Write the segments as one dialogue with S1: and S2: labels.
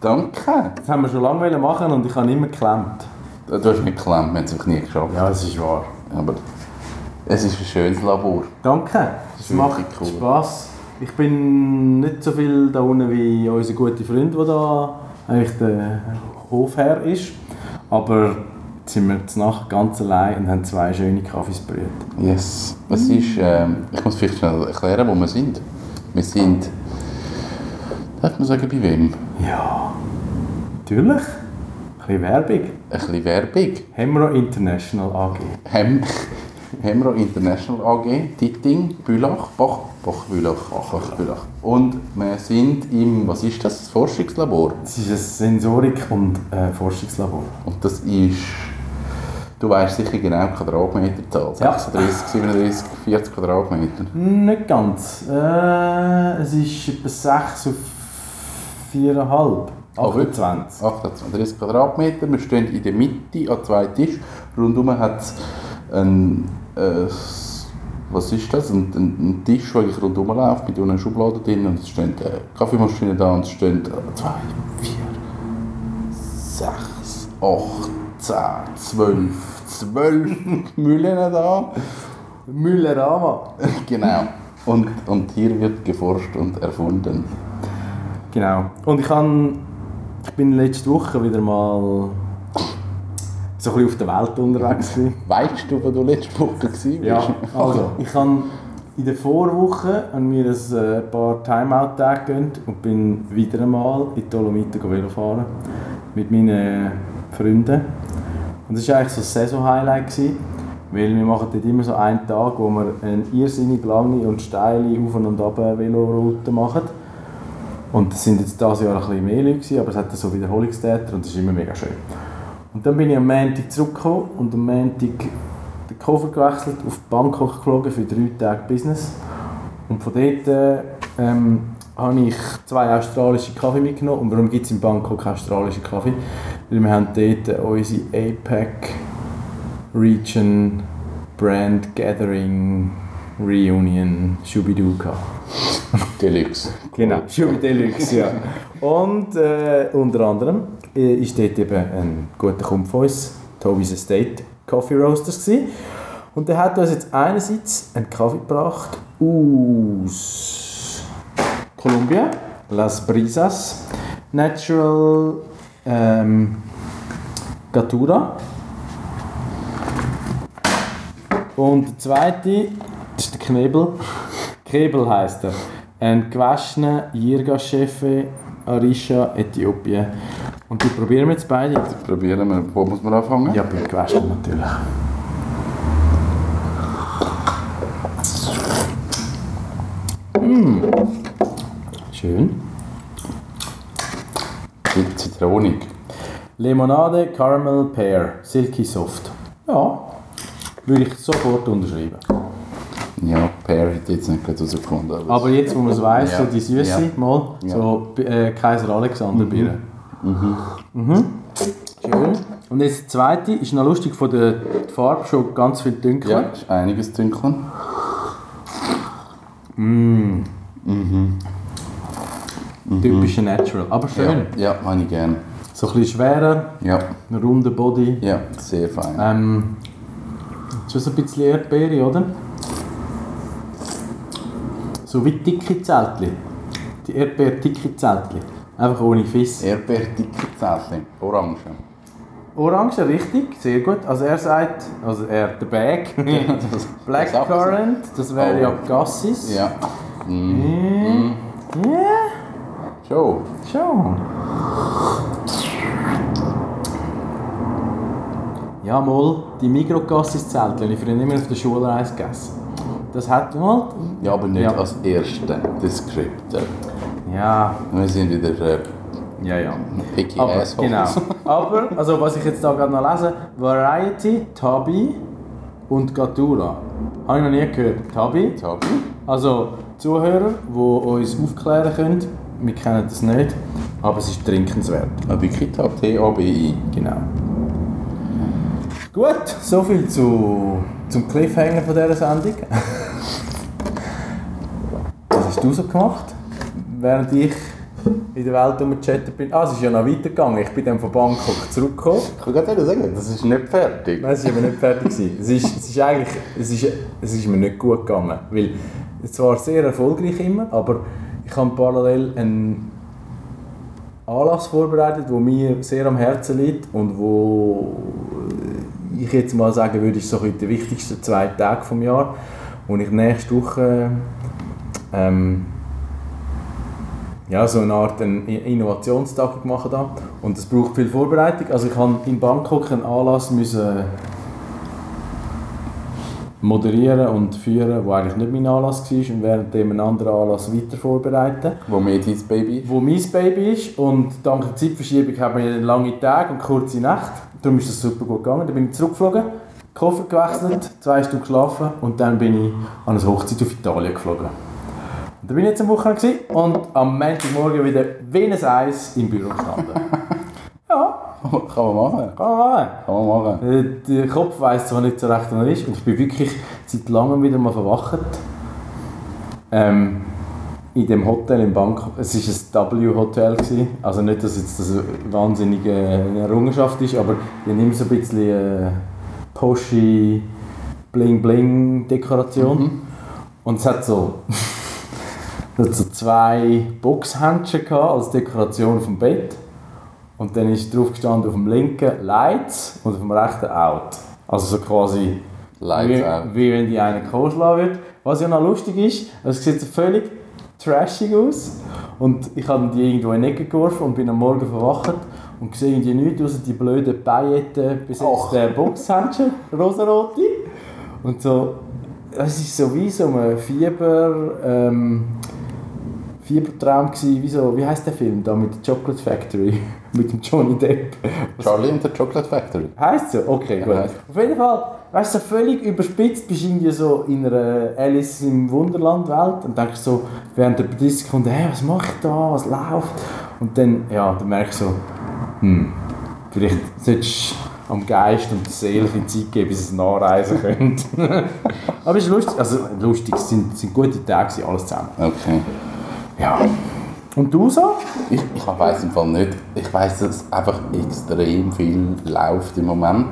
S1: Danke.
S2: Das haben wir schon lange machen und ich habe immer geklemmt.
S1: Du hast nicht geklemmt, wir haben es einfach nie geschafft.
S2: Ja, das ist wahr.
S1: Aber es ist ein schönes Labor.
S2: Danke. Es macht
S1: cool.
S2: Spass. Ich bin nicht so viel da unten wie unser guter Freund, der da eigentlich der Hofherr ist. Aber jetzt sind wir jetzt Nacht ganz allein und haben zwei schöne Kaffees brüht.
S1: Yes. Es ist, ähm, ich muss vielleicht schnell erklären, wo wir sind. Wir sind, darf man sagen, bei wem?
S2: Ja, natürlich. Ein bisschen Werbung.
S1: Ein bisschen Werbung.
S2: Hemro International AG.
S1: Hem, Hemro International AG, Titting, Bülach, Bach, Bach, Bülach, Bach, Bülach. Und wir sind im, was ist das, Forschungslabor.
S2: Es ist ein Sensorik- und äh, Forschungslabor.
S1: Und das ist, du weißt sicher genau die Quadratmeterzahl.
S2: Ja.
S1: 36, 37, 40 Quadratmeter.
S2: Nicht ganz. Äh, es ist etwa 6 auf 4,5.
S1: Ah, wirklich?
S2: 28.
S1: 38 Quadratmeter. Wir stehen in der Mitte an zwei Tischen. Rundum hat es ein, äh, was ist das? Ein, ein, ein Tisch, der eigentlich rundum läuft, mit einer Schublade drin. Und es stehen äh, Kaffeemaschinen da und es stehen äh, zwei, vier, sechs, acht, zehn, zwölf, zwölf Müllen da.
S2: Müllerama.
S1: genau. Und, und hier wird geforscht und erfunden.
S2: Genau. Und ich, kann, ich bin letzte Woche wieder mal so ein bisschen auf der Welt unterwegs. gewesen.
S1: Weißt du, wo du letzte Woche warst?
S2: Ja, also ich habe in der Vorwoche an mir ein äh, paar Timeout-Tage gegönnt und bin wieder einmal in die Dolomiten Velo fahren mit meinen Freunden. Und das war eigentlich so ein Saison-Highlight, weil wir machen dort immer so einen Tag, wo wir eine irrsinnig lange und steile Auf- und Ab-Veloroute machen. Und das sind jetzt dieses Jahr ein bisschen mehr Leute, aber es hat so Wiederholungstäter und das ist immer mega schön. Und dann bin ich am Montag zurückgekommen und am Montag den Koffer gewechselt, auf Bangkok geflogen für drei Tage Business. Und von dort äh, ähm, habe ich zwei australische Kaffee mitgenommen. Und warum gibt es in Bangkok australische Kaffee? Weil wir haben dort unsere APEC Region Brand Gathering Reunion Shubidu gehabt.
S1: Deluxe.
S2: Genau, Schubi Deluxe, ja. Und äh, unter anderem äh, ist dort eben ein guter Kumpel von uns, Toby's Estate Coffee Roasters gewesen. Und der hat uns jetzt einerseits einen Kaffee gebracht aus Kolumbien, Las Brisas, Natural ähm, Gatura. Und der zweite das ist der Knebel. Krebel heisst er. Ein gewaschener Jirga-Chefe Arisha, Äthiopien. Und die probieren wir jetzt beide.
S1: Probieren wir, wo muss man anfangen?
S2: Ja, beim gewaschen natürlich. Mm. Schön.
S1: Mit Zitronik.
S2: Limonade, Caramel, Pear, Silky Soft. Ja, würde ich sofort unterschreiben.
S1: Ja, Pear hätte ich jetzt nicht herausgefunden. aber-
S2: Aber jetzt, wo man es weiss,
S1: Ja.
S2: so die Süße,
S1: Ja.
S2: mal,
S1: Ja.
S2: so äh, Kaiser Alexander Bier. Mhm. Schön. Und jetzt der zweite ist noch lustig von der Farbe schon ganz viel
S1: Ja,
S2: dunkler.
S1: ist einiges dunkeln.
S2: Typische Natural. Aber schön.
S1: Ja, ja habe ich gern.
S2: So ein bisschen schwerer,
S1: Ja,
S2: ein runder Body.
S1: ja, sehr fein.
S2: Ähm, schon so ein bisschen Erdbeere, oder? So wie dicke Zeltli. Die Erdbeer-dicke Zeltli. Einfach ohne Fiss.
S1: Erdbeerdicke Zählchen. Orange.
S2: Orange, richtig, sehr gut. Also er sagt, also er, der Bag, Blackcurrant, das wäre ja
S1: Oh.
S2: Cassis.
S1: Ja. Mm.
S2: Ja,
S1: Schon.
S2: schon. Ja, mal, die Mikro-Cassis-Zeltchen, ich früher immer auf der Schulreise gegessen. Das hat mal...
S1: Ja, aber nicht
S2: Ja.
S1: als erste Descriptor.
S2: Ja,
S1: Wir sind wieder äh,
S2: Ja, ja.
S1: Picky
S2: Aber,
S1: Assholes.
S2: genau. Aber, also was ich jetzt da gerade noch lese, Variety, Tabi und Gatura. Habe ich noch nie gehört. Tabi,
S1: Tabi.
S2: also Zuhörer, die uns aufklären können, wir kennen das nicht, aber es ist trinkenswert.
S1: Ah, wirklich. T-A-B-I.
S2: Genau. Gut, soviel zu, zum Cliffhanger von dieser Sendung. Was hast du so gemacht, während ich in der Welt umgechattet bin? Ah, es ist ja noch weitergegangen. Ich bin dann von Bangkok zurückgekommen.
S1: Ich kann gerade sagen, das ist nicht fertig.
S2: Nein, es war aber nicht fertig. Es ist, es ist eigentlich, es ist, es ist mir nicht gut gegangen. Weil es war sehr erfolgreich immer, aber ich habe parallel einen Anlass vorbereitet, der mir sehr am Herzen liegt und wo ich jetzt mal sagen würde, ist so bisschen der wichtigste zwei Tage vom Jahr, wo ich nächste Woche ähm, ja, so eine Art Innovationstag gemacht habe. Und das braucht viel Vorbereitung. Also ich habe in Bangkok einen Anlass müssen moderieren und führen, wo eigentlich nicht mein Anlass war und währenddem einen anderen Anlass weiter vorbereiten.
S1: Wo mir dein Baby
S2: Wo mein Baby ist und dank der Zeitverschiebung haben wir lange Tage und kurze Nacht. Darum ist das super gut gegangen. Dann bin ich zurückgeflogen, Koffer gewechselt, zwei Stunden geschlafen und dann bin ich an eine Hochzeit auf Italien geflogen. Und da bin ich jetzt am Wochenende und am Montagmorgen wieder wie ein Eis im Büro gestanden.
S1: Kann man machen.
S2: kann man machen.
S1: Kann man machen.
S2: Äh, Der Kopf weiss zwar nicht so recht, wo er ist. Und ich bin wirklich seit langem wieder mal verwacht. Ähm, in dem Hotel in Bangkok. Es war ein W-Hotel. Also nicht, dass jetzt das eine wahnsinnige Errungenschaft ist, aber die haben immer so ein bisschen äh, poshy Bling-Bling-Dekoration. Und es hat so, es hat so zwei Boxhändchen als Dekoration vom Bett. Und dann ist drauf gestanden auf dem linken Lights und auf dem rechten Out. Also so quasi
S1: Lights
S2: wie,
S1: out.
S2: wie wenn die eine koschlagen wird. Was ja noch lustig ist, es sieht so völlig trashig aus. Und ich habe die irgendwo in die Ecke geworfen und bin am Morgen verwacht und sehe irgendwie nichts außer die blöden Pailletten besetzten Boxhändchen, rosarote. Und so, es ist so wie so ein Fieber... Ähm, Fiebertraum gsi, wie, so, wie heißt der Film da mit der Chocolate Factory mit dem Johnny Depp?
S1: Charlie and the Chocolate Factory.
S2: Heißt so? Okay, gut.
S1: heisst-
S2: Auf jeden Fall, weißt du, so völlig überspitzt bist du irgendwie so in einer Alice im Wunderland Welt und denkst so während der 30 Sekunden, hey, was mache ich da, was läuft? Und dann, ja, dann merkst du so, hm, vielleicht solltest du am Geist und der Seele bisschen Zeit geben, bis sie nachreisen können. Aber es ist lustig, also lustig, es sind, es sind gute Tage, alles zusammen.
S1: Okay.
S2: Ja. Und du so?
S1: Ich, ich weiß im Fall nicht. Ich weiß, dass einfach extrem viel läuft im Moment.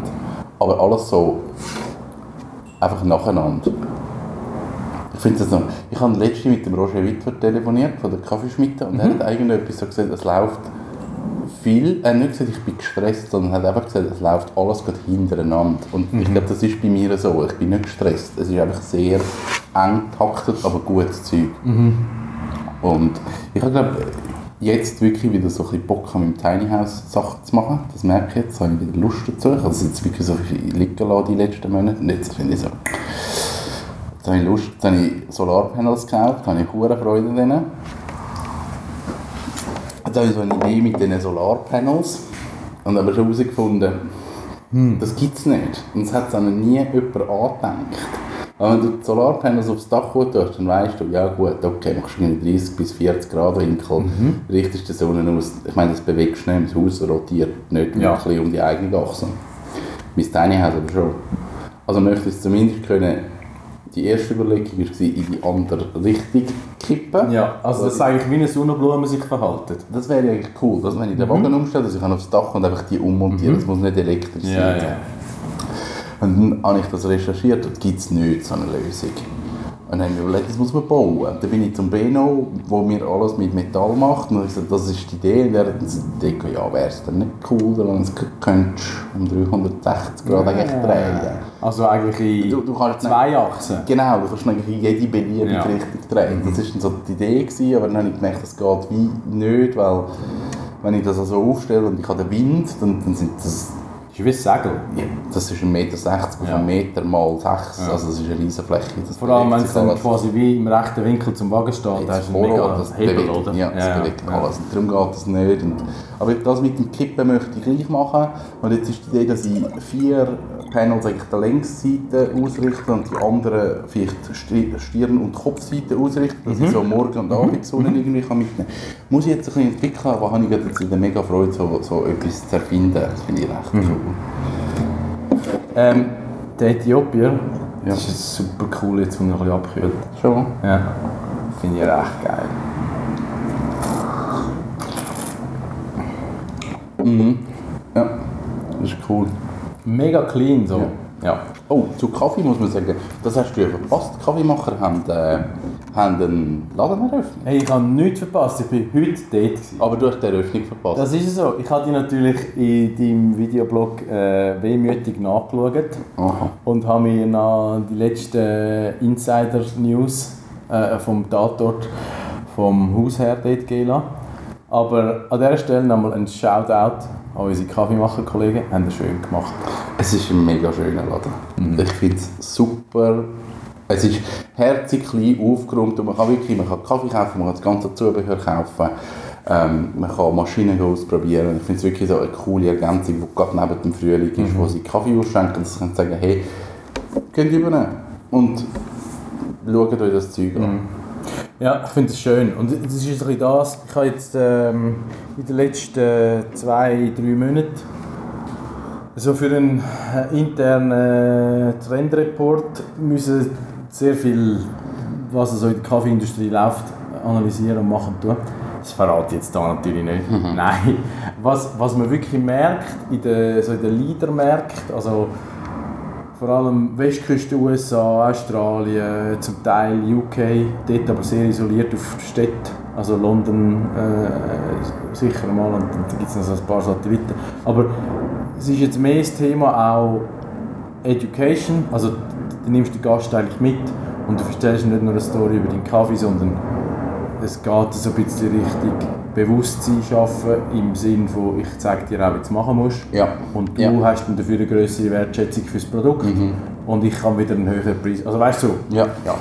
S1: Aber alles so einfach nacheinander. Ich finde das noch. Ich habe letztens mit dem Roger Wittwer telefoniert von der Kaffeeschmiede und er hat irgendetwas so gesagt, es läuft viel. Er hat nicht gesagt, ich bin gestresst, sondern er hat einfach gesagt, es läuft alles gerade hintereinander. Und ich glaube, das ist bei mir so. Ich bin nicht gestresst. Es ist einfach sehr eng taktet, aber gutes Zeug. Und ich habe glaube jetzt wirklich wieder so ein bisschen Bock an meinem Tiny House Sachen zu machen. Das merke ich jetzt, da habe ich wieder Lust dazu. Ich habe das jetzt wirklich so viel liegen lassen die letzten Monate. Und jetzt finde ich so, jetzt habe ich Lust, jetzt habe ich Solarpanels gekauft, habe ich hohe Freude dran. Jetzt habe ich so eine Idee mit diesen Solarpanels und habe schon herausgefunden, das gibt es nicht. Und es hat es auch noch nie jemand angedenkt. Aber wenn du die Solarpanels aufs Dach tust, dann weißt du, ja gut, okay, machst du irgendwie 30 bis 40 Grad Winkel, richtest die Sonne aus. Ich meine, das bewegst du nicht, das Haus rotiert nicht
S2: Ja.
S1: wirklich um die eigene Achse. Mein Tiny House aber schon. Also möchte ich es zumindest können, die erste Überlegung war, in die andere Richtung kippen.
S2: Ja, also das ist eigentlich wie eine Sonnenblume sich verhalten.
S1: Das wäre eigentlich cool, dass wenn ich den Wagen umstelle, dass ich aufs Dach und einfach die ummontieren Das muss nicht elektrisch sein. Und dann habe ich das recherchiert und gibt es nicht so eine Lösung. Und dann habe ich mir überlegt, das muss man bauen. Und dann bin ich zum Beno, wo mir alles mit Metall macht. Und ich gesagt, das ist die Idee. Und er hat gesagt, ja, wäre es dann nicht cool, wenn es könntest um 360 Grad eigentlich drehen.
S2: Also eigentlich in
S1: Du- du kannst
S2: zwei Achsen.
S1: Genau, du kannst eigentlich in jede beliebige
S2: Ja.
S1: Richtung drehen. Das war dann so die Idee, gewesen, aber dann habe ich gemerkt, das geht wie nicht, weil wenn ich das also aufstelle und ich habe den Wind, dann, dann sind das
S2: Das ist wie ein Segel.
S1: ja, das ist 1,60 Meter auf
S2: Ja.
S1: einen Meter mal 6,
S2: Ja.
S1: also das ist eine riesige Fläche.
S2: Vor allem, wenn es dann
S1: alles.
S2: quasi wie im rechten Winkel zum Wagen steht,
S1: Jetzt
S2: hast du einen mega
S1: das
S2: Hebel,
S1: bewegt,
S2: oder?
S1: Ja, das bewegt
S2: ja.
S1: alles. Und darum geht das nicht. Und, aber das mit dem Kippen möchte ich gleich machen. Und jetzt ist die Idee, dass ich vier Panels eigentlich der Längsseite ausrichte und die anderen vielleicht Sti- Stirn- und Kopfseite ausrichte, dass
S2: Mhm.
S1: ich so Morgen- und Abendsonne irgendwie kann mitnehmen kann. Muss ich jetzt ein bisschen entwickeln, aber habe ich jetzt wieder mega Freude, so, so etwas zu erfinden. Das finde ich recht
S2: Mhm.
S1: Cool.
S2: Ähm, der Äthiopier,
S1: Ja.
S2: das ist super cool, jetzt wo er ein bisschen abkühlt.
S1: Schon?
S2: Ja, finde ich recht geil.
S1: Ja, das ist cool.
S2: Mega clean so.
S1: Ja.
S2: Ja.
S1: Oh, zu Kaffee muss man sagen, das hast du ja verpasst. Die Kaffeemacher haben, äh, haben einen Laden eröffnet.
S2: Hey, ich habe nichts verpasst, ich bin heute dort. Gewesen.
S1: Aber du hast die Eröffnung verpasst.
S2: Das ist so. Ich habe die natürlich in deinem Videoblog äh, wehmütig nachgeschaut
S1: Aha.
S2: und habe mir noch die letzten Insider-News äh, vom Tatort vom Hausherr dort gehen lassen. Aber an dieser Stelle nochmal ein Shoutout an unsere Kaffeemacher-Kollegen. Haben das schön gemacht.
S1: Es ist ein mega schöner Laden. Ich finde es super. Es ist herzig klein aufgeräumt und man kann wirklich man kann Kaffee kaufen, man kann das ganze Zubehör kaufen, ähm, man kann Maschinen ausprobieren. Ich finde es wirklich so eine coole Ergänzung, die gerade neben dem Frühling ist, wo sie Kaffee ausschenken und sie können sagen, hey, geht rüber und schaut euch das Zeug an.
S2: Ja, ich finde es schön. Und das ist ein bisschen das. Ich habe jetzt ähm, in den letzten zwei, drei Monaten so für einen äh, internen Trendreport müssen sehr viel, was so in der Kaffeeindustrie läuft, analysieren und machen tun. Das verrate ich jetzt da natürlich nicht. Nein. Was, was man wirklich merkt, in den, so in den Leadermärkten, also vor allem Westküste USA, Australien, zum Teil UK, dort aber sehr isoliert auf Städte, also London äh, sicher mal und, und da gibt es noch so ein paar Satelliten. Aber es ist jetzt mehr das Thema auch Education, also du nimmst den Gast eigentlich mit und du erzählst nicht nur eine Story über deinen Kaffee, sondern es geht so ein bisschen Richtung Bewusstsein schaffen, im Sinne von, ich zeige dir auch, wie du es machen musst.
S1: Ja.
S2: Und du
S1: Ja. Mhm.
S2: hast dann dafür eine größere Wertschätzung fürs Produkt und ich kann wieder einen höheren Preis. Also weißt du,
S1: Ja. Ja.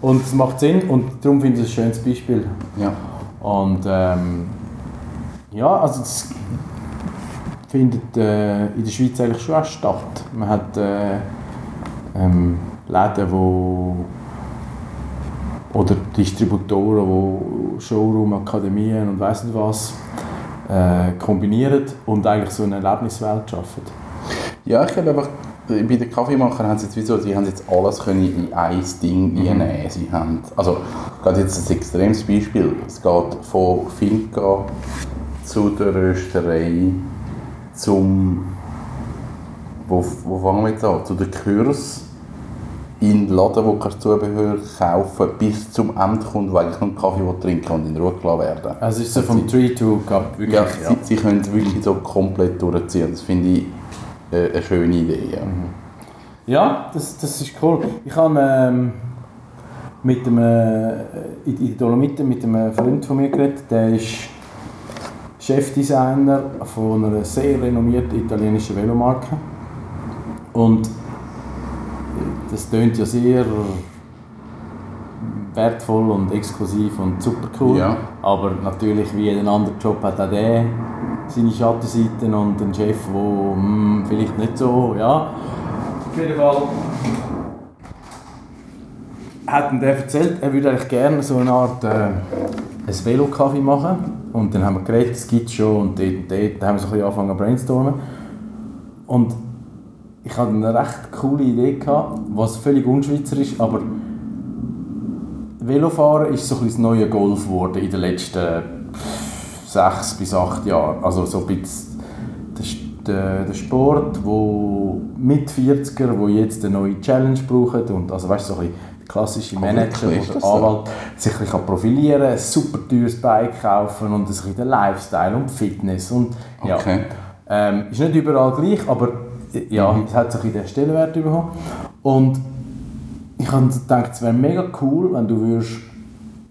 S2: Und es macht Sinn und darum finde ich es ein schönes Beispiel.
S1: ja.
S2: Und ähm, ja, also es findet äh, in der Schweiz eigentlich schon auch statt. Man hat äh, ähm, Läden, wo oder Distributoren, die Showroom, Akademien und weiss nicht was äh, kombinieren und eigentlich so eine Erlebniswelt schaffen.
S1: Ja, ich glaube einfach, bei den Kaffeemachern haben sie jetzt wieso, sie haben jetzt alles können in ein Ding reinnehmen. Sie haben, also, gerade jetzt ein extremes Beispiel. Es geht von Finca zu der Rösterei zum, wo, wo fangen wir jetzt an? Zu den Kurs in den Laden, wo kannst Zubehör kaufen bis zum Endkunden, der eigentlich nur einen Kaffee trinken und in Ruhe gelassen werden.
S2: Also es ist so vom Tree to Cup wirklich.
S1: Ja, Sie, sie können es wirklich so komplett durchziehen. Das finde ich äh, eine schöne Idee. Ja.
S2: Ja, das, das ist cool. Ich habe ähm, mit einem, äh, in in Dolomiten mit einem Freund von mir geredet, der ist Chefdesigner von einer sehr renommierten italienischen Velomarke. Und das tönt ja sehr wertvoll und exklusiv und super cool.
S1: Ja.
S2: Aber natürlich, wie jeden anderen Job, hat auch der seine Schattenseiten und einen Chef, der hm, vielleicht nicht so, ja. Auf jeden Fall hat ihm der erzählt, er würde eigentlich gerne so eine Art äh, ein Velo-Kaffee machen. Und dann haben wir geredet, es gibt schon und dort und dort. Dann haben wir so ein bisschen angefangen zu brainstormen. Und ich hatte eine recht coole Idee, gehabt, was völlig unschweizerisch aber Velofahren ist so ein das neue Golf geworden in den letzten sechs bis acht Jahren. Also so ein bisschen der, der, der Sport, wo mit 40er, wo jetzt eine neue Challenge brauchen und also weißt so ein der klassische Manager oder
S1: das so?
S2: Anwalt sich ein profilieren, ein super teures Bike kaufen und ein bisschen den Lifestyle und Fitness und ja.
S1: Okay.
S2: Ähm, ist nicht überall gleich, aber ja, es hat sich in den Stellenwert bekommen. Und ich habe gedacht, es wäre mega cool, wenn du würdest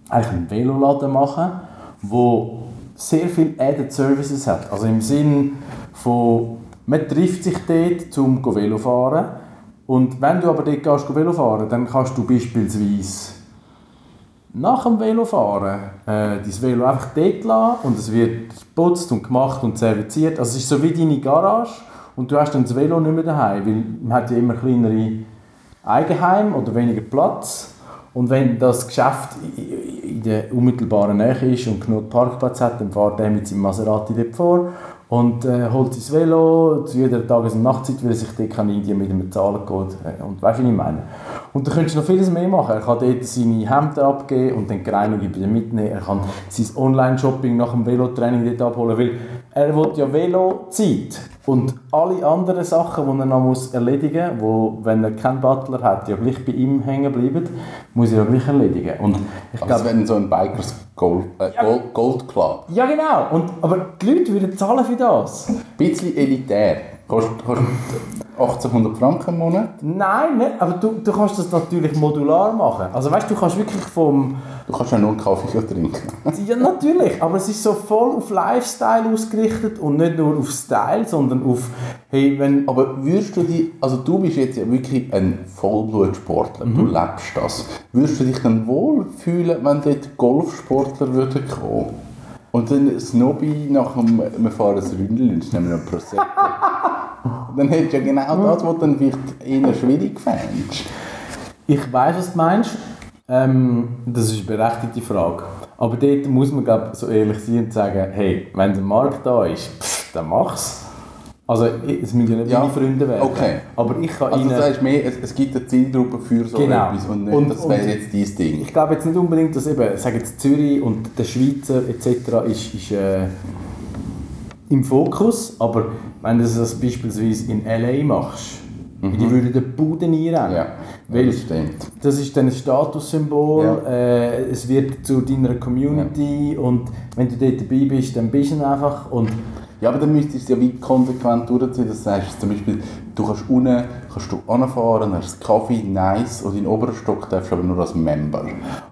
S2: eigentlich einen Veloladen machen wo sehr viel Added Services hat. Also im Sinn von Man trifft sich dort, um Velo fahren. Und wenn du aber dort gehst, Velo fahren, dann kannst du beispielsweise nach dem Velofahren äh, dein Velo einfach dort lassen und es wird geputzt und gemacht und serviert. Also es ist so wie deine Garage und du hast dann das Velo nicht mehr daheim, weil man hat ja immer kleinere Eigenheim oder weniger Platz. Und wenn das Geschäft in der unmittelbaren Nähe ist und genug Parkplatz hat, dann fährt er mit seinem Maserati dort vor und äh, holt sein Velo zu jeder Tages- und Nachtzeit, weil er sich dort kann Indien mit einem Zahlencode äh, und weißt du, was ich meine? Und da könntest du noch vieles mehr machen. Er kann dort seine Hemden abgeben und dann die Reinigung wieder mitnehmen. Er kann sein Online-Shopping nach dem Velotraining dort abholen, weil er will ja Velozeit. Und alle anderen Sachen, die er noch muss erledigen muss, wo, wenn er keinen Butler hat, ja gleich bei ihm hängen bleiben, muss er ja gleich erledigen. Und ich
S1: Also
S2: glaube,
S1: wenn so ein Bikers Gold, äh, Gold, Gold Club.
S2: ja genau. Und, aber die Leute würden zahlen für das.
S1: Ein bisschen elitär. Kostet, kostet 1800 Franken im Monat.
S2: Nein, nicht, aber du, du kannst das natürlich modular machen. Also weißt du, du kannst wirklich vom...
S1: Du kannst ja nur einen Kaffee trinken.
S2: Ja, natürlich, aber es ist so voll auf Lifestyle ausgerichtet und nicht nur auf Style, sondern auf, hey, wenn...
S1: Aber würdest du dich, also du bist jetzt ja wirklich ein Vollblutsportler, du lebst das. Würdest du dich dann wohl fühlen, wenn dort Golfsportler würden kommen? Und dann Snobby nach dem, wir fahren ein Ründel, das nehmen ein Prosecco. dann hättest du ja genau das, was du dann vielleicht eher schwierig fändest.
S2: Ich weiß, was du meinst. Ähm, das ist eine berechtigte Frage. Aber dort muss man glaub, so ehrlich sein und sagen, hey, wenn der Markt da ist, pff, dann mach's. Also es müssen ja nicht
S1: Ja,
S2: meine Freunde werden.
S1: okay.
S2: Aber ich kann
S1: Also
S2: ihnen...
S1: heißt mehr, es, es gibt eine Zielgruppe für so
S2: Genau.
S1: etwas und nicht,
S2: Und-
S1: das wäre jetzt dein Ding.
S2: Ich glaube jetzt nicht unbedingt, dass eben, sage jetzt Zürich und der Schweizer etc. ist, ist äh, im Fokus, aber wenn du das beispielsweise in L.A. machst, die würden den Buden einrennen.
S1: Mhm. Ja,
S2: Weil
S1: das stimmt.
S2: das ist dann ein Statussymbol,
S1: Ja.
S2: äh, es wird zu deiner Community und wenn du dort dabei bist, dann bist du einfach und
S1: Ja, aber dann müsstest du es ja wie konsequent durchziehen. Das heißt zum Beispiel, du kannst unten kannst du anfahren, hast Kaffee, nice, und in den oberen Stock darfst du aber nur als Member.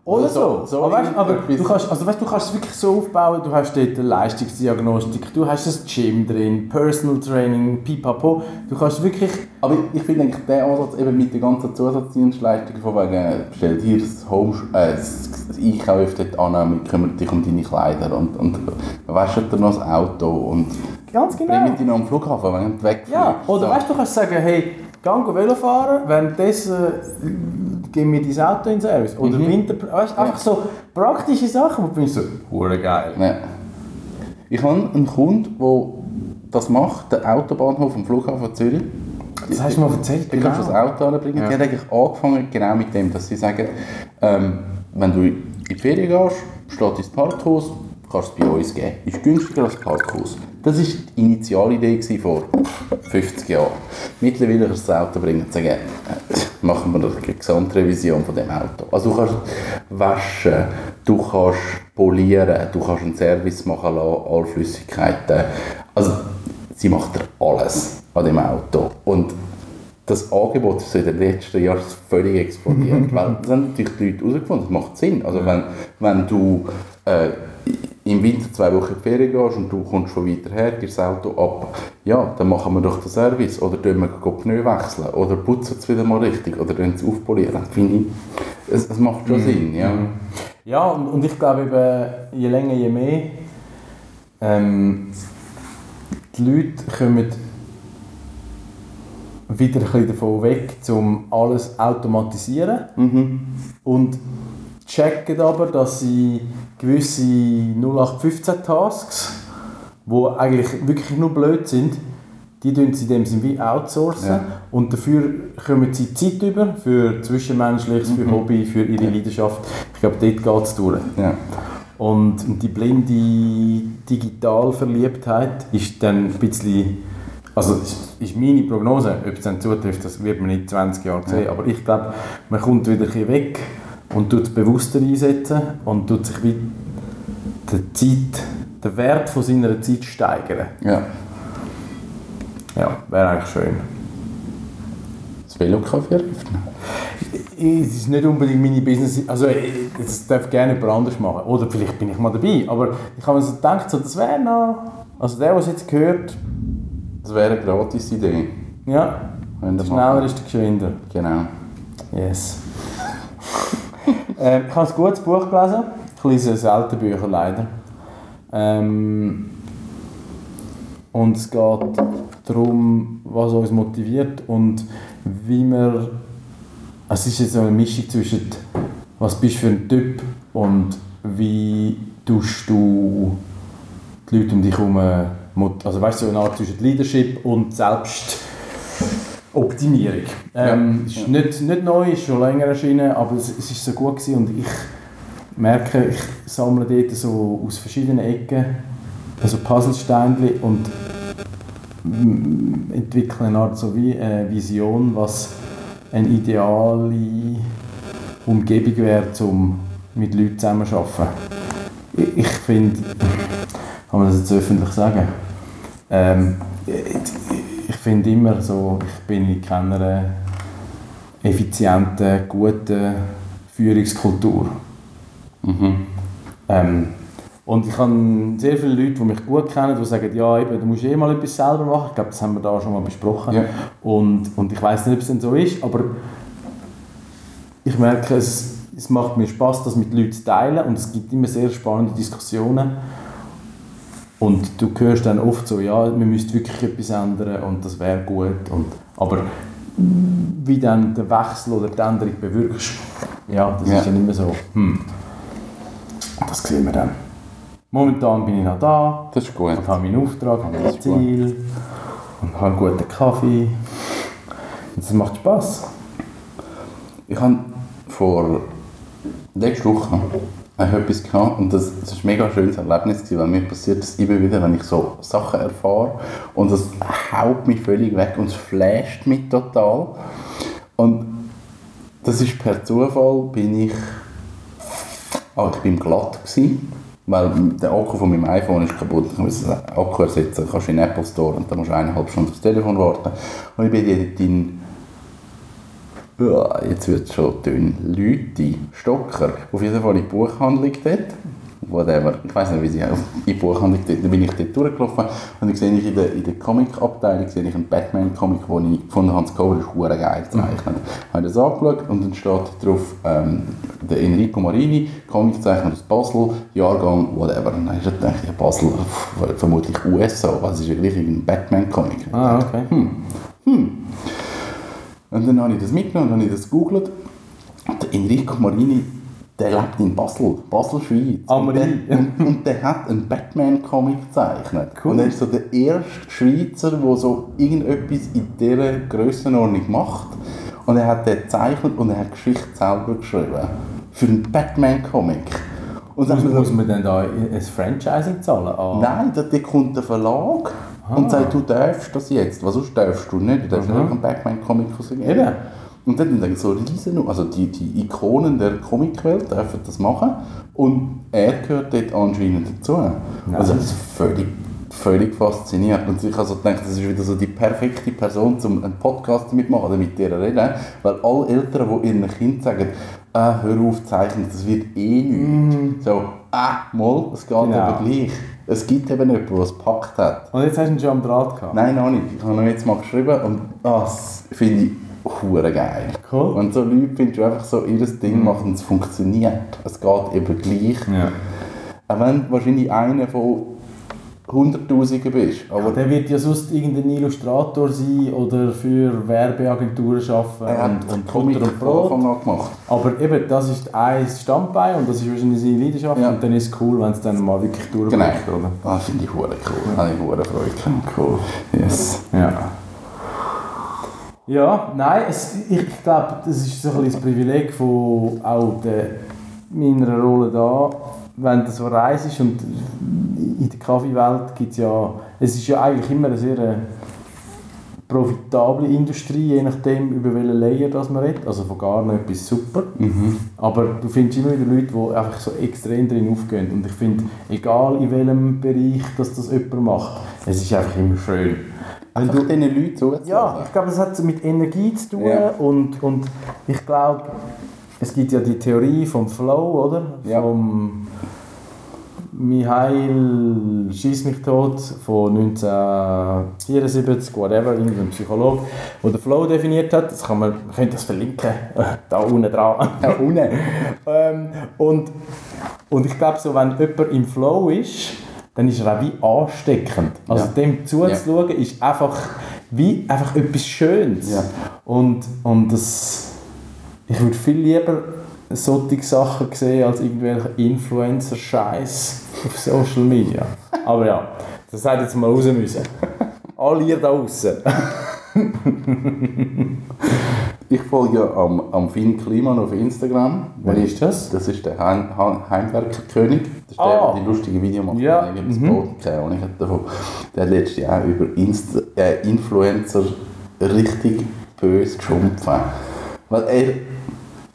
S2: Oder so.
S1: so
S2: aber weißt, aber du, kannst, also weißt, du kannst es wirklich so aufbauen, du hast dort eine Leistungsdiagnostik, du hast das Gym drin, Personal Training, pipapo. Du kannst wirklich...
S1: Aber ich finde eigentlich den Ansatz eben mit den ganzen Zusatzdienstleistungen von wegen, äh, stell dir das, Home, äh, das Einkauf dort an, wir kümmern dich um deine Kleider und, und waschen dir noch das Auto und
S2: Ganz genau.
S1: bringen dich noch am Flughafen, wenn du wegfliegst.
S2: Ja, oder
S1: So.
S2: weißt du, du kannst sagen, hey, geh Velo fahren, währenddessen äh, gib mir dein Auto in den Service. Oder
S1: Mhm.
S2: Winter... Weißt, einfach so praktische Sachen, wo du findest so, hure geil.
S1: Ja. Ich habe einen Kunden, der das macht, den Autobahnhof am Flughafen Zürich.
S2: Das hast du mir erzählt,
S1: Du kannst das
S2: genau.
S1: Auto anbringen.
S2: Ja.
S1: Die hat eigentlich angefangen genau mit dem, dass sie sagen, ähm, wenn du in die Ferien gehst, steht ins Parkhaus, kannst du es bei uns geben. Ist günstiger als Parkhaus. Das war die Initialidee vor 50 Jahren. Mittlerweile kannst du das Auto bringen und sagen, äh, machen wir eine Gesamtrevision von dem Auto. Also du kannst waschen, du kannst polieren, du kannst einen Service machen lassen, alle Flüssigkeiten. Also sie macht alles an dem Auto. Und das Angebot ist in den letzten Jahren völlig explodiert. weil das haben natürlich die Leute herausgefunden, das macht Sinn. Also wenn, wenn du äh, im Winter zwei Wochen in die Ferien gehst und du kommst von weiter her, gibst das Auto ab, ja, dann machen wir doch den Service. Oder tun wir die Pneu wechseln. Oder putzen es wieder mal richtig. Oder tun es aufpolieren. Finde ich, es, es macht schon Sinn, ja.
S2: Ja, und, und ich glaube eben, je länger, je mehr, ähm, die Leute kommen wieder ein bisschen davon weg, um alles automatisieren. Und checken aber, dass sie gewisse 0815-Tasks, die eigentlich wirklich nur blöd sind, die tun sie dem wie outsourcen
S1: Ja.
S2: und dafür kommen sie Zeit über für Zwischenmenschliches, für Hobby, für ihre Leidenschaft. Ich glaube, dort geht es durch.
S1: ja.
S2: Und, und die blinde Digitalverliebtheit ist dann ein bisschen, also das ist meine Prognose, ob es dann zutrifft, das wird man in 20 Jahren sehen, aber ich glaube, man kommt wieder ein bisschen weg und tut es bewusster einsetzen und tut sich wie die Zeit, den Wert von seiner Zeit steigern.
S1: ja.
S2: Ja, wäre eigentlich schön.
S1: Das Velocafé eröffnen.
S2: Es ist nicht unbedingt meine Business, also ich- das darf gerne jemand anders machen. Oder vielleicht bin ich mal dabei. Aber ich habe mir so gedacht, so, das wäre noch, also der, der es jetzt gehört,
S1: Das wäre eine gratis Idee.
S2: Ja,
S1: Wenn
S2: schneller ist der geschwinder.
S1: Genau.
S2: Yes. ähm, ich habe ein gutes Buch gelesen. Ich lese selten Bücher, leider. Ähm, und es geht darum, was uns motiviert und wie wir... Es ist jetzt eine Mischung zwischen was bist du für ein Typ und wie tust du die Leute um dich herum... Also weißt du, so eine Art zwischen Leadership und Selbst... Optimierung. Ähm,
S1: Ja.
S2: ist nicht, nicht neu, ist schon länger erschienen, aber es, es ist so gut gewesen und ich merke, ich sammle dort so aus verschiedenen Ecken also Puzzlesteinchen und entwickle eine Art so wie eine Vision, was eine ideale Umgebung wäre, um mit Leuten zusammenzuarbeiten. Ich, ich finde, kann man das jetzt öffentlich sagen? Ähm, finde immer so, ich bin in keiner effizienten, guten Führungskultur.
S1: Mhm.
S2: Ähm, und ich habe sehr viele Leute, die mich gut kennen, die sagen, ja, eben, du musst eh mal etwas selber machen. Ich glaube, das haben wir da schon mal besprochen.
S1: Ja.
S2: Und, und ich weiß nicht, ob es denn so ist, aber ich merke, es, es macht mir Spaß, das mit Leuten zu teilen und es gibt immer sehr spannende Diskussionen. Und du hörst dann oft so, ja, man müsste wirklich etwas ändern und das wäre gut. Und, aber wie dann der Wechsel oder die Änderung bewirkst, ja, das
S1: Ja.
S2: ist dann immer so, hm, das sehen wir dann. Momentan bin ich noch da,
S1: Das ist gut.
S2: und habe meinen Auftrag, habe mein
S1: gut.
S2: Ziel und habe einen guten Kaffee. Das macht Spass.
S1: Ich habe vor letzter Woche habe etwas gehabt und das, das ist ein mega schönes Erlebnis weil mir passiert das immer wieder, wenn ich so Sachen erfahre und das haut mich völlig weg und es flasht mich total. Und das ist per Zufall, bin ich, ah, ich bin glatt gewesen, weil der Akku von meinem iPhone ist kaputt. Ich muss den Akku ersetzen, kannst in den Apple Store und dann musst du eineinhalb Stunden aufs Telefon warten. Und ich bin in ja, jetzt wird es schon dünn. Leute, Stocker, auf jeden Fall in die Buchhandlung dort. Whatever. Ich weiß nicht, wie sie in die Buchhandlung dort. Dann bin ich dort durchgelaufen und dann sehe ich in der, in der Comic-Abteilung sehe ich einen Batman-Comic, den ich habe. Das Cover ist hure geil gezeichnet. Ich habe das angeschaut und dann steht drauf ähm, der Enrico Marini, Comiczeichner aus Basel, Jahrgang, whatever. Und dann ist gedacht, ja, Basel, vermutlich USA, was ist ja gleich ein Batman-Comic.
S2: Ah, okay.
S1: Und dann habe ich das mitgenommen und habe ich das gegoogelt. Der Enrico Marini, der lebt in Basel, Basel, Schweiz.
S2: Ah,
S1: und, der, und, und der hat einen Batman-Comic gezeichnet.
S2: Cool.
S1: Und er ist so der erste Schweizer, der so irgendetwas in dieser Grössenordnung macht. Und er hat den gezeichnet und er hat die Geschichte selber geschrieben. Für einen Batman-Comic. Und dann
S2: Muss, muss man dann da ein Franchising zahlen? Ah.
S1: Nein, da kommt der Verlag und sagt, du darfst das jetzt. Was sonst darfst du nicht? Du darfst
S2: Mhm.
S1: nicht einen Batman-Comic rausgeben.
S2: Eben.
S1: Und dann dann so riesen, also die, die Ikonen der Comicwelt dürfen das machen und er gehört dort anscheinend dazu. Also das ist völlig, völlig faszinierend. Und ich habe so gedacht, das ist wieder so die perfekte Person, um einen Podcast damit zu machen oder mit ihr reden, weil alle Eltern, die ihren Kind sagen, ah, hör auf, zeichnen, das wird eh nichts. So, ah, mal, es geht
S2: Genau.
S1: aber gleich. Es gibt eben jemanden, der es gepackt hat.
S2: Und jetzt hast du ihn schon am Draht gehabt?
S1: Nein, noch nicht. Ich habe ihn jetzt mal geschrieben und ah, das finde ich hure geil.
S2: Cool.
S1: Und so Leute findest du einfach so ihr Ding machen und es funktioniert. Es geht eben gleich.
S2: Ja.
S1: Auch wenn wahrscheinlich einer von Hunderttausenden bist. Aber
S2: Der wird ja sonst irgendein Illustrator sein oder für Werbeagenturen arbeiten
S1: er hat
S2: und, und
S1: Comic
S2: Butter und Brot.
S1: Anfang an gemacht.
S2: Aber eben, das ist ein Standbein und das ist wahrscheinlich seine Leidenschaft
S1: Ja.
S2: und dann ist es cool, wenn es dann mal wirklich
S1: Genau.
S2: durchbricht, oder?
S1: Ah, finde ich hure cool. Habe ich hure Freude. Cool. Yes.
S2: Ja. Ja, nein, es, ich, ich glaube, das ist so ein bisschen das Privileg von auch der, meiner Rolle da, wenn du so reist und in der Kaffeewelt gibt es ja, es ist ja eigentlich immer eine sehr äh, profitable Industrie, je nachdem über welchen Layer das man redet, also von gar nicht bis super. Aber du findest immer wieder Leute, die einfach so extrem drin aufgehen und ich finde, egal in welchem Bereich dass das jemand macht, es ist einfach immer schön. Wenn
S1: Einfach diesen Leuten zuzuhören.
S2: ja, ich glaube, es hat mit Energie zu tun
S1: Ja.
S2: und, und ich glaube, es gibt ja die Theorie vom Flow, oder?
S1: Ja.
S2: Vom, Mihail Schieß mich tot von 1974, whatever, irgendein Psychologe, der den Flow definiert hat. Das kann man, man könnte das verlinken, da unten dran.
S1: Ja, unten.
S2: ähm, und, und ich glaube, so, wenn jemand im Flow ist, dann ist er auch wie ansteckend. Also
S1: Ja.
S2: dem zuzuschauen ist einfach wie einfach etwas Schönes.
S1: Ja.
S2: Und, und das, ich würde viel lieber solche Sachen sehen als irgendwelche Influencer-Scheiß auf Social Media. Aber ja, das hätte jetzt mal raus müssen. Alle ihr da draußen.
S1: Ich folge ja am, am Finn Kliman auf Instagram.
S2: Wer ist das?
S1: Das ist der Heim, Heim, Heimwerkerkönig. Das ist
S2: Ah.
S1: der, der die lustige Video macht.
S2: Ja,
S1: Ich habe das
S2: mhm.
S1: Gesehen ich habe davon. Der hat letztes Jahr über Insta, äh, Influencer richtig böse geschumpfen. Weil er,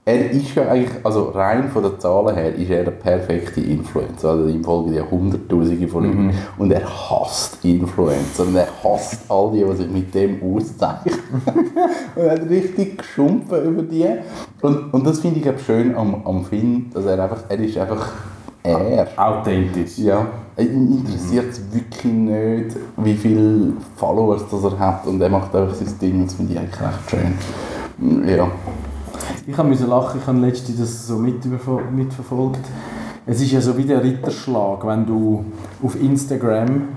S1: er ist ja eigentlich, also rein von den Zahlen her, ist er der perfekte Influencer. Also ihm folgen ja Hunderttausende von Leuten. Und er hasst Influencer. Und er hasst all die, die sich mit dem auszeichnen. und er hat richtig geschumpfen über die. Und, und das finde ich eben schön am, am Finn, dass er einfach, er ist einfach er.
S2: Authentisch.
S1: Ja, ihn interessiert es wirklich nicht, wie viele Followers das er hat und er macht einfach sein Ding das finde ich eigentlich recht schön. Ja.
S2: Ich musste lachen, ich habe letztens das so mit mitverfolgt. Es ist ja so wie der Ritterschlag, wenn du auf Instagram,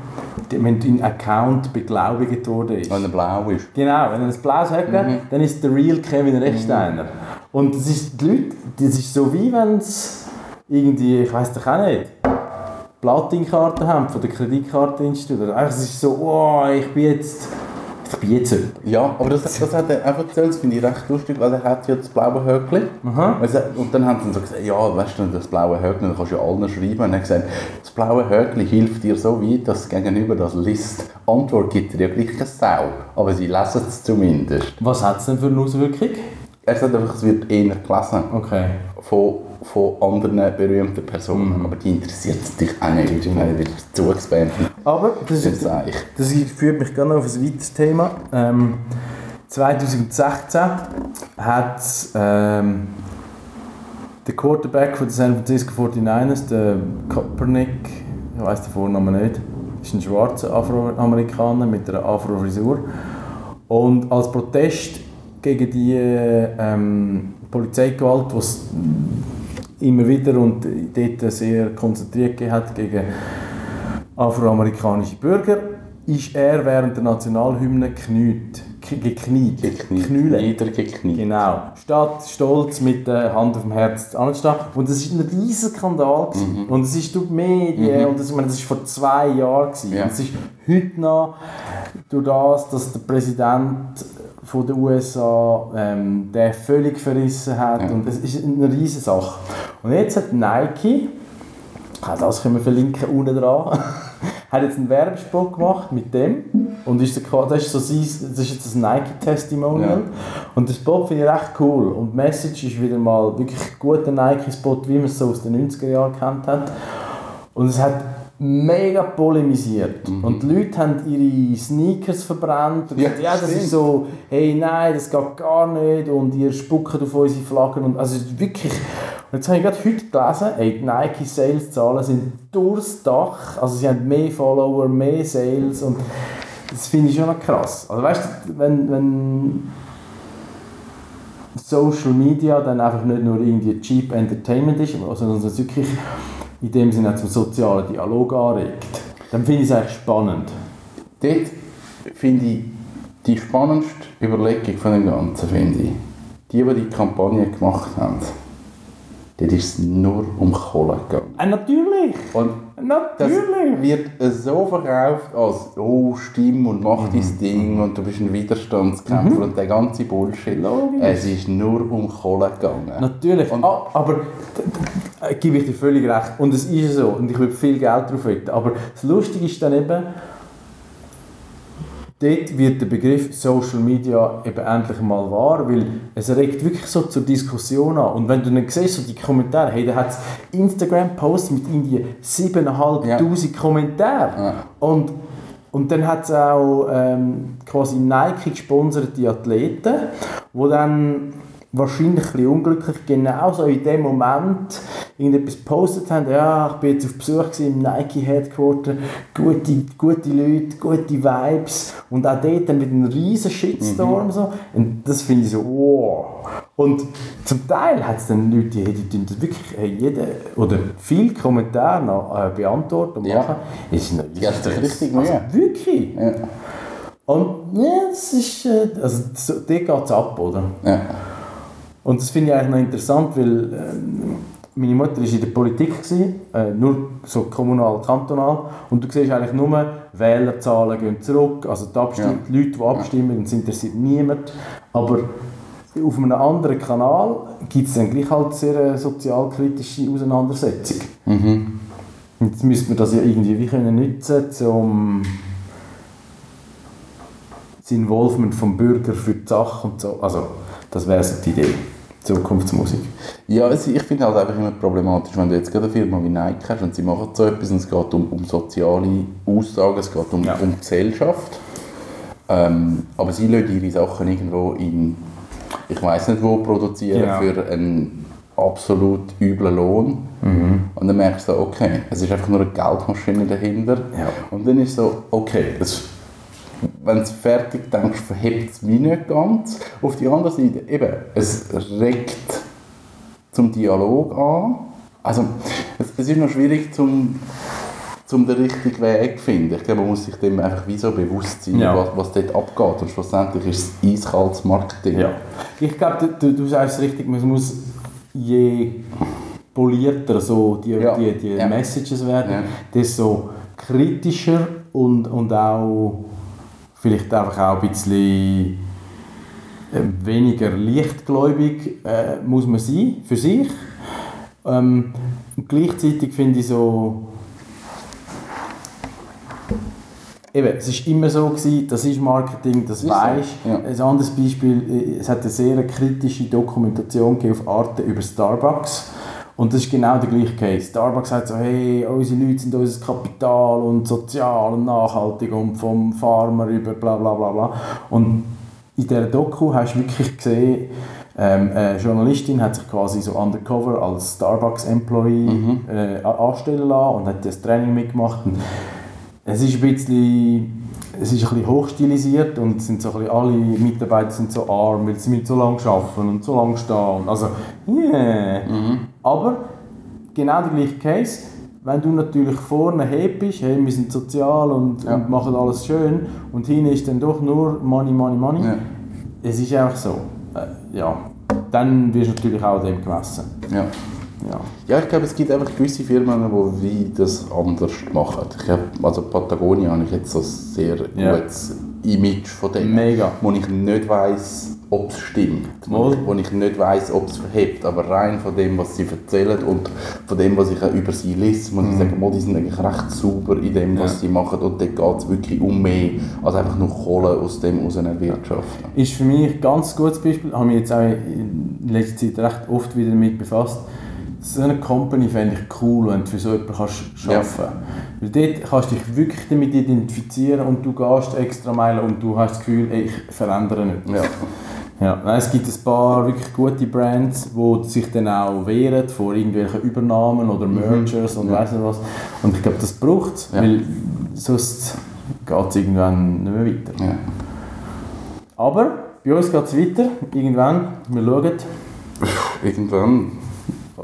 S2: wenn dein Account beglaubigt worden ist.
S1: Wenn er blau ist.
S2: Genau, wenn er ein blaues hat, dann ist der real Kevin Rechsteiner. Und das ist die Leute, das ist so wie wenn es irgendwie, ich weiß doch auch nicht, Platinkarten haben von der Kreditkarteninstitut. Einfach, es ist so, oh, ich bin jetzt, jemand.
S1: Ja, aber das, das hat er einfach erzählt, das finde ich recht lustig, weil er hat ja das blaue Höckli. Und dann haben sie so gesagt, ja, weißt du, das blaue Höckli, dann kannst du ja allen schreiben. Und er hat gesagt, das blaue Höckli hilft dir so weit, dass das Gegenüber das liest. Antwort gibt dir ja gleich keine Sau, aber sie lesen es zumindest.
S2: Was hat es denn für eine Auswirkung?
S1: Er sagt einfach, es wird eher gelesen.
S2: Okay.
S1: von, von anderen berühmten Personen, aber die interessiert es dich auch nicht, weil du wieder zugespammt
S2: Aber das, ist, das führt mich gerne auf ein weiteres Thema. Ähm, 2016 hat ähm, der Quarterback von den San Francisco 49ers, der Kaepernick, ich weiß den Vornamen nicht, ist ein schwarzer Afroamerikaner mit einer Afro-Frisur. Und als Protest gegen die ähm, Polizeigewalt, die immer wieder und dort sehr konzentriert hat gegen afroamerikanische Bürger, ist er während der Nationalhymne gekniet. Gekniet.
S1: Niedergekniet.
S2: Genau. Statt stolz mit der Hand auf dem Herz anzustehen. Und das war ein riesiger Skandal. gewesen. Und es ist durch die Medien, und das, ich meine, das war vor zwei Jahren.
S1: Ja.
S2: Und es ist heute noch durch das, dass der Präsident von den USA ähm, der völlig verrissen hat.
S1: Ja.
S2: Und es ist eine riesige Sache. Und jetzt hat Nike, auch das können wir verlinken unten dran, hat jetzt einen Werbespot gemacht mit dem und ist das, ist so sein, das ist jetzt ein Nike-Testimonial
S1: Ja.
S2: und der Spot finde ich recht cool und die Message ist wieder mal wirklich ein guter Nike-Spot, wie man es so aus den 90er Jahren kennt hat und es hat mega polemisiert und die Leute haben ihre Sneakers verbrannt und
S1: Ja,
S2: gesagt, ja das
S1: stimmt.
S2: ist so, hey nein, das geht gar nicht und ihr spuckt auf unsere Flaggen und also es ist wirklich und jetzt habe ich gerade heute gelesen, ey, die Nike Sales Zahlen sind durchs Dach, also sie haben mehr Follower, mehr Sales und das finde ich schon noch krass. Also weißt du, wenn, wenn Social Media dann einfach nicht nur irgendwie cheap Entertainment ist, sondern es wirklich in dem Sinne zum sozialen Dialog anregt, dann finde ich es eigentlich spannend.
S1: Dort finde ich die spannendste Überlegung von dem Ganzen, finde ich, die, die die Kampagne gemacht haben, dort ist es nur um Kohle gegangen.
S2: Äh, natürlich!
S1: Und das
S2: Natürlich!
S1: wird so verkauft als «Oh, stimm und mach
S2: Mhm.
S1: dein Ding und du bist ein Widerstandskämpfer» und der ganze Bullshit.
S2: Logisch.
S1: Es ist nur um Kohle gegangen.
S2: Natürlich,
S1: Und-
S2: ah, aber äh, gebe ich dir völlig recht. Und es ist so. Und ich würde viel Geld darauf wetten. Aber das Lustige ist dann eben, dort wird der Begriff Social Media eben endlich mal wahr, weil es regt wirklich so zur Diskussion an. Und wenn du dann siehst, so die Kommentare, hey, da hat es Instagram-Posts mit irgendwie 7'500 Kommentaren.
S1: Ja.
S2: Und, und dann hat es auch ähm, quasi Nike gesponserte Athleten, die dann wahrscheinlich ein bisschen unglücklich genau so in dem Moment irgendetwas gepostet haben, ja, ich bin jetzt auf Besuch im Nike Headquarter, gute, gute Leute, gute Vibes und auch dort dann mit einem riesen Shitstorm
S1: Mhm.
S2: so. Und das finde ich so, wow. Und zum Teil hat es dann Leute, die, die das wirklich hey, jeder, oder viele Kommentare noch äh, beantworten und
S1: Ja.
S2: machen. Ist noch
S1: Die haben sich richtig Mühe.
S2: Also, wirklich?
S1: Ja.
S2: Und ja, das ist, äh, also so, dort geht es ab, oder?
S1: Ja.
S2: Und das finde ich eigentlich noch interessant, weil ähm, meine Mutter war in der Politik, gewesen, äh, nur so kommunal, kantonal. Und du siehst eigentlich nur, Wählerzahlen gehen zurück, also die, Abstimm
S1: Ja.
S2: die Leute, die abstimmen, es interessiert niemand. Aber auf einem anderen Kanal gibt es dann gleich halt sehr eine sozialkritische Auseinandersetzung.
S1: Mhm.
S2: Jetzt müsste man das ja irgendwie wie können nutzen, um das Involvement vom Bürger für die Sache und so. Also, das wäre so die Idee. Zukunftsmusik.
S1: Ja, es, ich finde halt einfach immer problematisch, wenn du jetzt gerade eine Firma wie Nike hast und sie machen so etwas und es geht um, um soziale Aussagen, es geht um,
S2: Ja.
S1: um Gesellschaft. Ähm, aber sie lassen ihre Sachen irgendwo in, ich weiß nicht wo, produzieren
S2: Genau.
S1: für einen absolut üblen Lohn. Und dann merkst du okay, es ist einfach nur eine Geldmaschine dahinter.
S2: Ja.
S1: Und dann ist so, okay, es, wenn du fertig denkst, verhebt es mich nicht ganz. Auf die andere Seite, eben, es regt zum Dialog an. Also, es, es ist noch schwierig, zum, zum den richtigen Weg zu finden. Ich glaube, man muss sich dem einfach wie so bewusst sein,
S2: Ja.
S1: was, was dort abgeht. Und schlussendlich ist es eiskaltes Marketing.
S2: Ja. Ich glaube, du, du sagst es richtig, man muss je polierter so die,
S1: Ja.
S2: die, die
S1: Ja.
S2: Messages werden,
S1: Ja.
S2: desto kritischer und, und auch vielleicht einfach auch ein bisschen äh, weniger lichtgläubig äh, muss man sein für sich. Ähm, und gleichzeitig finde ich so Eben, es ist immer so gewesen, das ist Marketing, das weisst.
S1: ja.
S2: Ein anderes Beispiel, äh, es hat eine sehr kritische Dokumentation gegeben auf Arte über Starbucks. Und das ist genau der gleiche Case. Starbucks sagt so, hey, unsere Leute sind unser Kapital und sozial und nachhaltig und vom Farmer über bla bla bla bla. Und in dieser Doku hast du wirklich gesehen, ähm, eine Journalistin hat sich quasi so undercover als Starbucks-Employee äh, anstellen lassen und hat das Training mitgemacht. Und es ist ein bisschen, es ist ein bisschen hochstilisiert und sind so ein bisschen, alle Mitarbeiter sind so arm, weil sie müssen so lange arbeiten und so lange stehen. Also, yeah. Aber genau der gleiche Case. Wenn du natürlich vorne hebst, hey, wir sind sozial und,
S1: Ja.
S2: und machen alles schön und hinten ist dann doch nur Money, Money, Money.
S1: Ja.
S2: Es ist einfach so. Äh, ja. Dann wirst du natürlich auch dem gemessen.
S1: Ja.
S2: Ja.
S1: Ja, ich glaube, es gibt einfach gewisse Firmen, die wie das anders machen. Ich hab, also Patagonia habe ich jetzt so ein sehr
S2: Ja.
S1: gutes Image von denen.
S2: Mega.
S1: Wo ich nicht weiss, ob es stimmt.
S2: Mal.
S1: Wo ich nicht weiss, ob es verhebt. Aber rein von dem, was sie erzählen und von dem, was ich auch über sie lese, muss ich sagen, mal, die sind eigentlich recht sauber in dem, was
S2: Mhm. Ja.
S1: sie machen. Und dort geht es wirklich um mehr, als einfach nur Kohle aus dem aus einer Wirtschaft.
S2: ist für mich ein ganz gutes Beispiel. Ich habe mich jetzt auch in letzter Zeit recht oft wieder damit befasst. So eine Company fände ich cool, wenn du für so jemanden kannst arbeiten kannst. Weil dort kannst du dich wirklich damit identifizieren und du gehst extra Meilen und du hast das Gefühl, ey, ich verändere nicht.
S1: Ja.
S2: Ja, es gibt ein paar wirklich gute Brands, die sich dann auch wehren vor irgendwelchen Übernahmen oder Mergers und
S1: Mhm. Ja.
S2: weiss nicht was. Und ich glaube, das braucht es,
S1: Ja.
S2: weil sonst geht es irgendwann nicht mehr weiter.
S1: Ja.
S2: Aber bei uns geht es weiter, irgendwann, wir schauen.
S1: Irgendwann.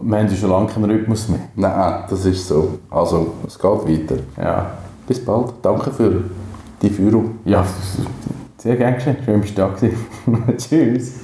S2: Wir haben ja schon lange keinen Rhythmus mehr.
S1: Nein, das ist so. Also, es geht weiter.
S2: Ja,
S1: Bis bald. Danke für die Führung.
S2: ja sehr gerne geschehen. Schön, bist du da. Tschüss.